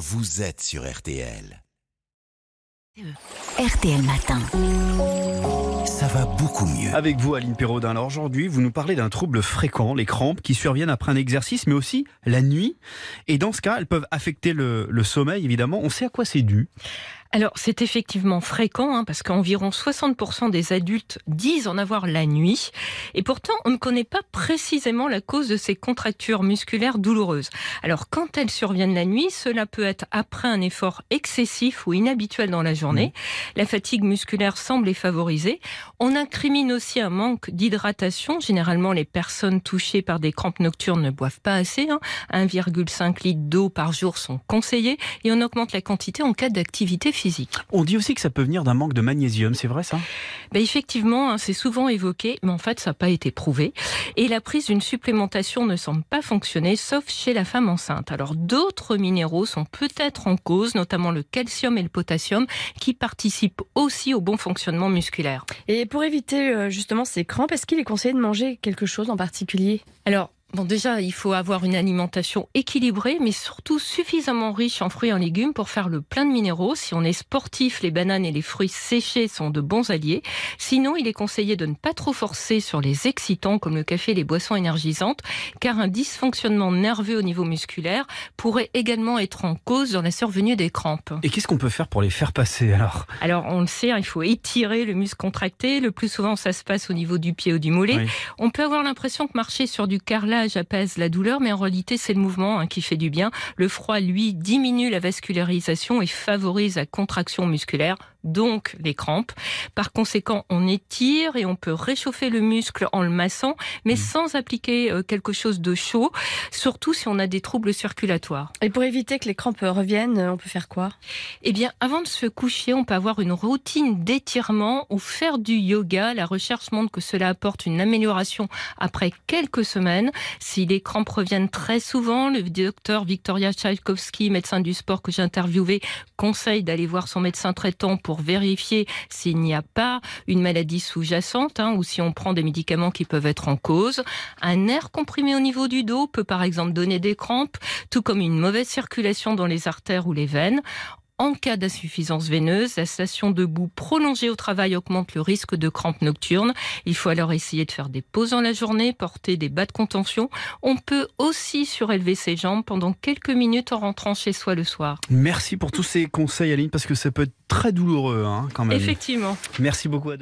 vous êtes sur RTL. RTL Matin. Ça va beaucoup mieux. Avec vous, Aline Perraudin. Alors aujourd'hui, vous nous parlez d'un trouble fréquent, les crampes, qui surviennent après un exercice, mais aussi la nuit. Et dans ce cas, elles peuvent affecter le, le sommeil, évidemment. On sait à quoi c'est dû. Alors, c'est effectivement fréquent, hein, parce qu'environ 60% des adultes disent en avoir la nuit. Et pourtant, on ne connaît pas précisément la cause de ces contractures musculaires douloureuses. Alors, quand elles surviennent la nuit, cela peut être après un effort excessif ou inhabituel dans la journée. La fatigue musculaire semble les favoriser. On incrimine aussi un manque d'hydratation. Généralement, les personnes touchées par des crampes nocturnes ne boivent pas assez. Hein. 1,5 litre d'eau par jour sont conseillés. Et on augmente la quantité en cas d'activité physique. On dit aussi que ça peut venir d'un manque de magnésium, c'est vrai ça? Ben effectivement, hein, c'est souvent évoqué, mais en fait, ça n'a pas été prouvé. Et la prise d'une supplémentation ne semble pas fonctionner, sauf chez la femme enceinte. Alors, d'autres minéraux sont peut-être en cause, notamment le calcium et le potassium, qui participent aussi au bon fonctionnement musculaire. Et pour éviter euh, justement ces crampes, est-ce qu'il est conseillé de manger quelque chose en particulier? Alors, Bon, déjà, il faut avoir une alimentation équilibrée, mais surtout suffisamment riche en fruits et en légumes pour faire le plein de minéraux. Si on est sportif, les bananes et les fruits séchés sont de bons alliés. Sinon, il est conseillé de ne pas trop forcer sur les excitants comme le café et les boissons énergisantes, car un dysfonctionnement nerveux au niveau musculaire pourrait également être en cause dans la survenue des crampes. Et qu'est-ce qu'on peut faire pour les faire passer alors? Alors, on le sait, hein, il faut étirer le muscle contracté. Le plus souvent, ça se passe au niveau du pied ou du mollet. Oui. On peut avoir l'impression que marcher sur du carrelage apaise la douleur, mais en réalité, c'est le mouvement hein, qui fait du bien. Le froid, lui, diminue la vascularisation et favorise la contraction musculaire, donc les crampes. Par conséquent, on étire et on peut réchauffer le muscle en le massant, mais sans appliquer euh, quelque chose de chaud, surtout si on a des troubles circulatoires. Et pour éviter que les crampes reviennent, on peut faire quoi? Eh bien, avant de se coucher, on peut avoir une routine d'étirement ou faire du yoga. La recherche montre que cela apporte une amélioration après quelques semaines. Si les crampes reviennent très souvent, le docteur Victoria Tchaïkovski, médecin du sport que j'ai interviewé, conseille d'aller voir son médecin traitant pour vérifier s'il n'y a pas une maladie sous-jacente hein, ou si on prend des médicaments qui peuvent être en cause. Un air comprimé au niveau du dos peut par exemple donner des crampes, tout comme une mauvaise circulation dans les artères ou les veines. En cas d'insuffisance veineuse, la station debout prolongée au travail augmente le risque de crampes nocturnes. Il faut alors essayer de faire des pauses dans la journée, porter des bas de contention. On peut aussi surélever ses jambes pendant quelques minutes en rentrant chez soi le soir. Merci pour tous ces conseils, Aline, parce que ça peut être très douloureux hein, quand même. Effectivement. Merci beaucoup à.